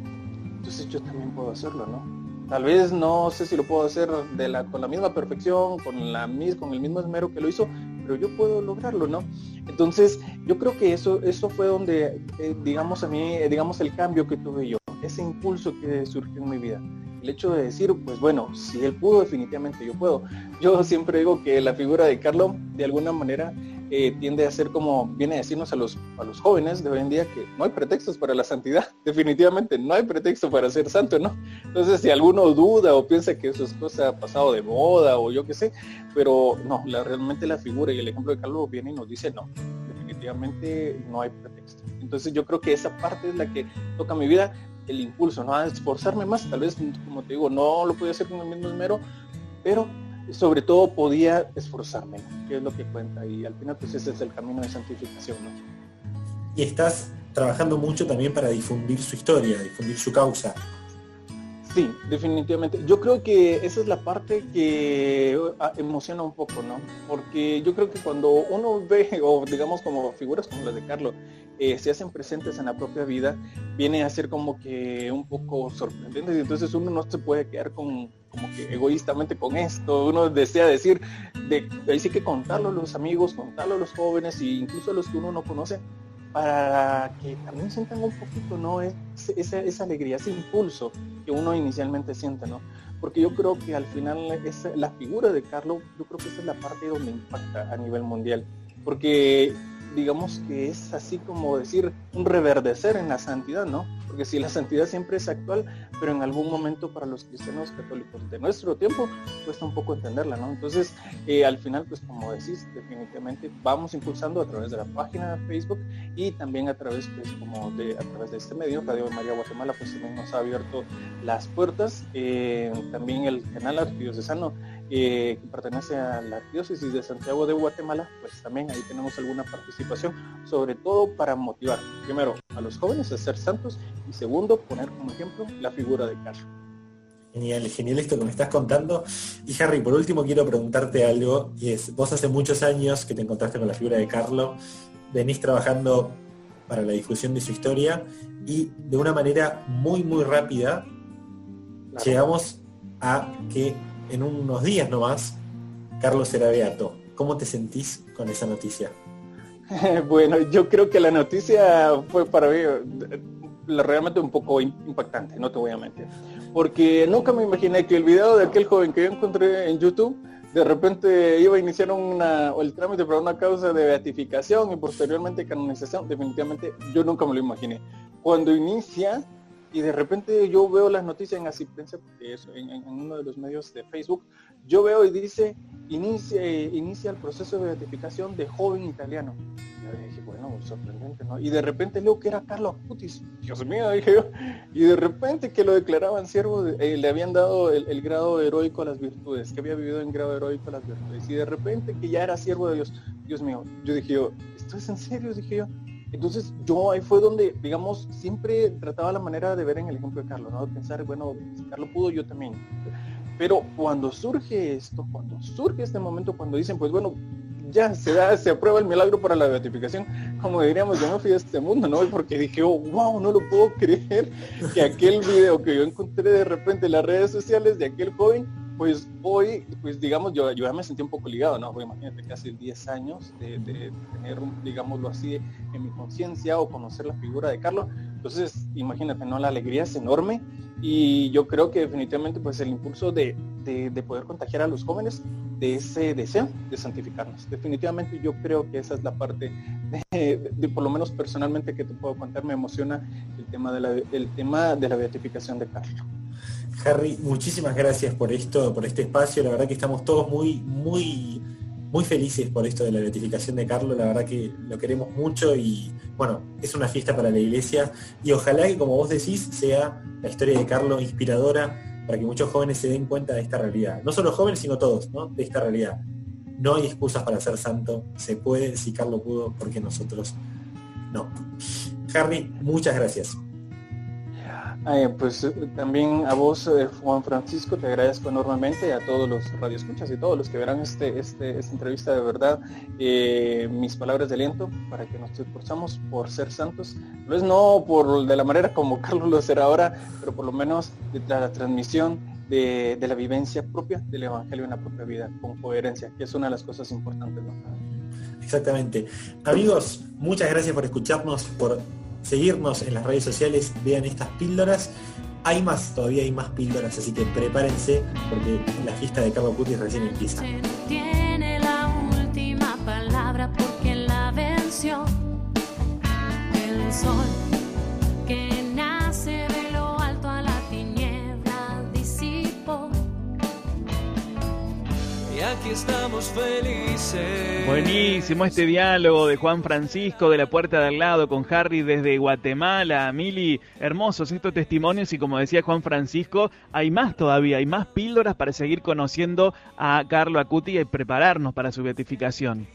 entonces yo también puedo hacerlo, ¿no? Tal vez no sé si lo puedo hacer de la, con la misma perfección, con, la, con el mismo esmero que lo hizo, pero yo puedo lograrlo, ¿no? Entonces, yo creo que eso, eso fue donde, eh, digamos a mí, eh, digamos el cambio que tuve yo, ese impulso que surgió en mi vida el hecho de decir, pues bueno, si él pudo, definitivamente yo puedo. Yo siempre digo que la figura de Carlos, de alguna manera, eh, tiende a ser como, viene a decirnos a los, a los jóvenes de hoy en día que no hay pretextos para la santidad, (laughs) definitivamente no hay pretexto para ser santo, ¿no? Entonces, si alguno duda o piensa que eso es cosa pasado de moda o yo qué sé, pero no, la, realmente la figura y el ejemplo de Carlos viene y nos dice, no, definitivamente no hay pretexto. Entonces yo creo que esa parte es la que toca mi vida, el impulso, ¿no? A esforzarme más, tal vez, como te digo, no lo podía hacer con el mismo esmero, pero sobre todo podía esforzarme, ¿no? que es lo que cuenta, y al final pues ese es el camino de santificación, ¿no? Y estás trabajando mucho también para difundir su historia, difundir su causa. Sí, definitivamente. Yo creo que esa es la parte que ah, emociona un poco, ¿no? Porque yo creo que cuando uno ve, (laughs) o digamos como figuras como las de Carlos, eh, se hacen presentes en la propia vida, viene a ser como que un poco sorprendente y entonces uno no se puede quedar con como que egoístamente con esto, uno desea decir, de, ahí sí que contarlo a los amigos, contarlo a los jóvenes e incluso a los que uno no conoce, para que también sientan un poquito, ¿no? Es- esa, esa alegría, ese impulso que uno inicialmente siente, ¿no? Porque yo creo que al final es la figura de Carlos, yo creo que esa es la parte donde impacta a nivel mundial. Porque digamos que es así como decir un reverdecer en la santidad, ¿no? Porque si la santidad siempre es actual, pero en algún momento para los cristianos católicos de nuestro tiempo cuesta un poco entenderla, ¿no? Entonces, eh, al final, pues como decís, definitivamente vamos impulsando a través de la página de Facebook y también a través, pues, como de, a través de este medio, Radio María Guatemala, pues también nos ha abierto las puertas. Eh, también el canal arquidiocesano eh, que pertenece a la diócesis de Santiago de Guatemala, pues también ahí tenemos alguna participación, sobre todo para motivar, primero, a los jóvenes a ser santos y segundo, poner como ejemplo la figura de Carlos. Genial, genial esto que me estás contando. Y Harry, por último quiero preguntarte algo, y es, vos hace muchos años que te encontraste con la figura de Carlos, venís trabajando para la difusión de su historia y de una manera muy, muy rápida llegamos a que en unos días nomás Carlos será beato. ¿Cómo te sentís con esa noticia? (laughs) bueno, yo creo que la noticia fue para mí realmente un poco im- impactante, no te voy a mentir. Porque nunca me imaginé que el video de aquel joven que yo encontré en YouTube de repente iba a iniciar una, el trámite para una causa de beatificación y posteriormente canonización. Definitivamente yo nunca me lo imaginé. Cuando inicia y de repente yo veo las noticias en Asistencia, porque es en, uno de los medios de Facebook, yo veo y dice, inicia, eh, inicia el proceso de beatificación de joven italiano. Y yo dije, bueno, sorprendente, ¿no? Y de repente leo que era Carlos Acutis. Dios mío, dije yo. Y de repente que lo declaraban siervo, eh, le habían dado el, el grado heroico a las virtudes, que había vivido en grado heroico a las virtudes. Y de repente que ya era siervo de Dios. Dios mío, yo dije yo, ¿esto es en serio? Dije yo. Entonces yo ahí fue donde, digamos, siempre trataba la manera de ver en el ejemplo de Carlos, ¿no? De pensar, bueno, si Carlos pudo, yo también. Pero cuando surge esto, cuando surge este momento, cuando dicen, pues bueno, ya se da, se aprueba el milagro para la beatificación, como diríamos, yo me fui a este mundo, ¿no? Porque dije, oh, wow, no lo puedo creer que aquel video que yo encontré de repente en las redes sociales de aquel joven pues hoy, pues digamos, yo, yo ya me sentí un poco ligado, ¿no? Pues imagínate casi 10 años de, tener, digámoslo así, en mi conciencia o conocer la figura de Carlos. Entonces, imagínate, ¿no? La alegría es enorme y yo creo que definitivamente pues el impulso de, de, de poder contagiar a los jóvenes de ese deseo de santificarnos. Definitivamente yo creo que esa es la parte por lo menos personalmente que te puedo contar, me emociona el tema de la, el tema de la beatificación de Carlos. Harry, muchísimas gracias por esto, por este espacio. La verdad que estamos todos muy, muy, muy felices por esto de la beatificación de Carlos. La verdad que lo queremos mucho y bueno, es una fiesta para la iglesia. Y ojalá que, como vos decís, sea la historia de Carlos inspiradora para que muchos jóvenes se den cuenta de esta realidad. No solo jóvenes, sino todos, ¿no? De esta realidad. No hay excusas para ser santo. Se puede, si Carlos pudo, porque nosotros no. Harry, muchas gracias. Eh, pues eh, también a vos, eh, Juan Francisco, te agradezco enormemente, a todos los radioescuchas y todos los que verán este, este, esta entrevista de verdad, mis palabras de aliento para que nos esforzamos por ser santos. No es no por de la manera como (laughs) Carlos lo será ahora, pero por lo menos de la transmisión de, de la vivencia propia del Evangelio en la propia vida, con coherencia, que es una de las cosas importantes. ¿no? Exactamente. Amigos, muchas gracias por escucharnos, por seguirnos en las redes sociales, vean estas píldoras. Hay más, todavía hay más píldoras, así que prepárense porque la fiesta de Carlos Cutis recién empieza. Tiene la última palabra porque la venció. El sol aquí estamos felices. Buenísimo este diálogo de Juan Francisco de la puerta de al lado con Harry desde Guatemala. Mili, hermosos estos testimonios y como decía Juan Francisco, hay más todavía, hay más píldoras para seguir conociendo a Carlo Acuti y prepararnos para su beatificación.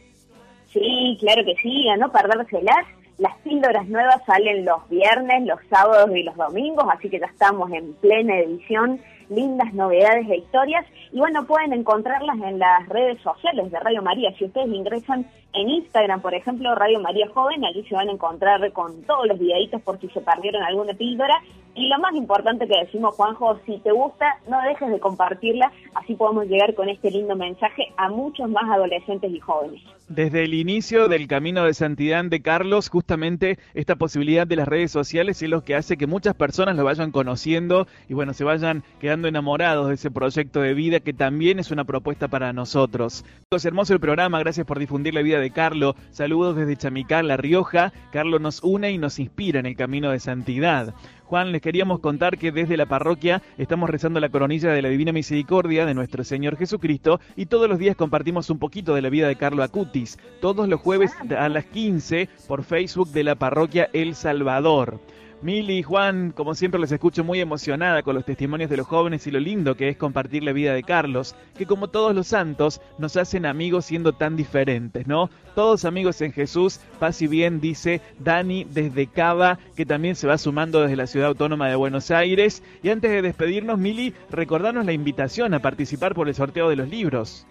Sí, claro que sí, a no perdérselas. Las píldoras nuevas salen los viernes, los sábados y los domingos, así que ya estamos en plena edición. Lindas novedades e historias. Y bueno, pueden encontrarlas en las redes sociales de Radio María. Si ustedes ingresan en Instagram, por ejemplo, Radio María Joven, allí se van a encontrar con todos los videitos por si se perdieron alguna píldora. Y lo más importante que decimos, Juanjo, si te gusta, no dejes de compartirla, así podemos llegar con este lindo mensaje a muchos más adolescentes y jóvenes. Desde el inicio del camino de santidad de Carlos, justamente esta posibilidad de las redes sociales es lo que hace que muchas personas lo vayan conociendo y bueno, se vayan quedando enamorados de ese proyecto de vida que también es una propuesta para nosotros. Es hermoso el programa, gracias por difundir la vida de Carlos. Saludos desde Chamicán, La Rioja. Carlos nos une y nos inspira en el camino de santidad. Juan, les queríamos contar que desde la parroquia estamos rezando la coronilla de la Divina Misericordia de nuestro Señor Jesucristo y todos los días compartimos un poquito de la vida de Carlo Acutis, todos los jueves a las 15 por Facebook de la parroquia El Salvador. Mili Juan, como siempre les escucho muy emocionada con los testimonios de los jóvenes y lo lindo que es compartir la vida de Carlos, que como todos los santos nos hacen amigos siendo tan diferentes, ¿no? Todos amigos en Jesús, paz y bien, dice Dani desde Cava, que también se va sumando desde la Ciudad Autónoma de Buenos Aires. Y antes de despedirnos, Mili, recordarnos la invitación a participar por el sorteo de los libros.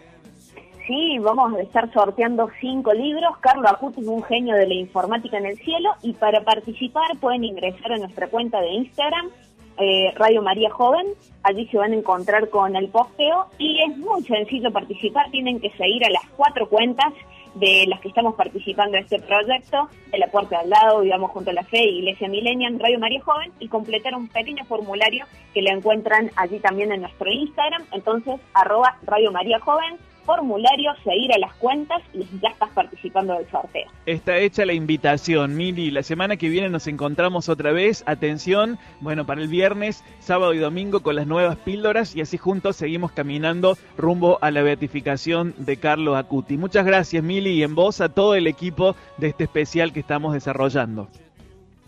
Sí, vamos a estar sorteando cinco libros. Carlos Acuti es un genio de la informática en el cielo y para participar pueden ingresar a nuestra cuenta de Instagram, eh, Radio María Joven. Allí se van a encontrar con el posteo y es muy sencillo participar. Tienen que seguir a las cuatro cuentas de las que estamos participando en este proyecto, de la puerta al lado, digamos, junto a la fe, Iglesia Millennium, Radio María Joven, y completar un pequeño formulario que lo encuentran allí también en nuestro Instagram. Entonces, arroba Radio María Joven, formulario, seguir a las cuentas y ya estás participando del sorteo. Está hecha la invitación, Mili. La semana que viene nos encontramos otra vez. Atención, bueno, para el viernes, sábado y domingo con las nuevas píldoras y así juntos seguimos caminando rumbo a la beatificación de Carlo Acuti. Muchas gracias, Mili, y en voz a todo el equipo de este especial que estamos desarrollando.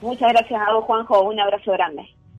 Muchas gracias a vos, Juanjo. Un abrazo grande.